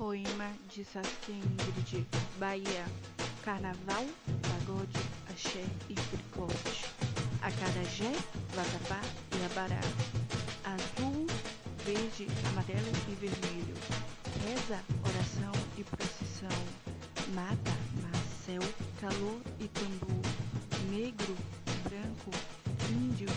Poema de Saci Ingrid, Bahia. Carnaval, pagode, axé e fricote. Acarajé, vatapá e abará. Azul, verde, amarelo e vermelho. Reza, oração e procissão. Mata, marcel, calor e tambor. Negro, branco, índio,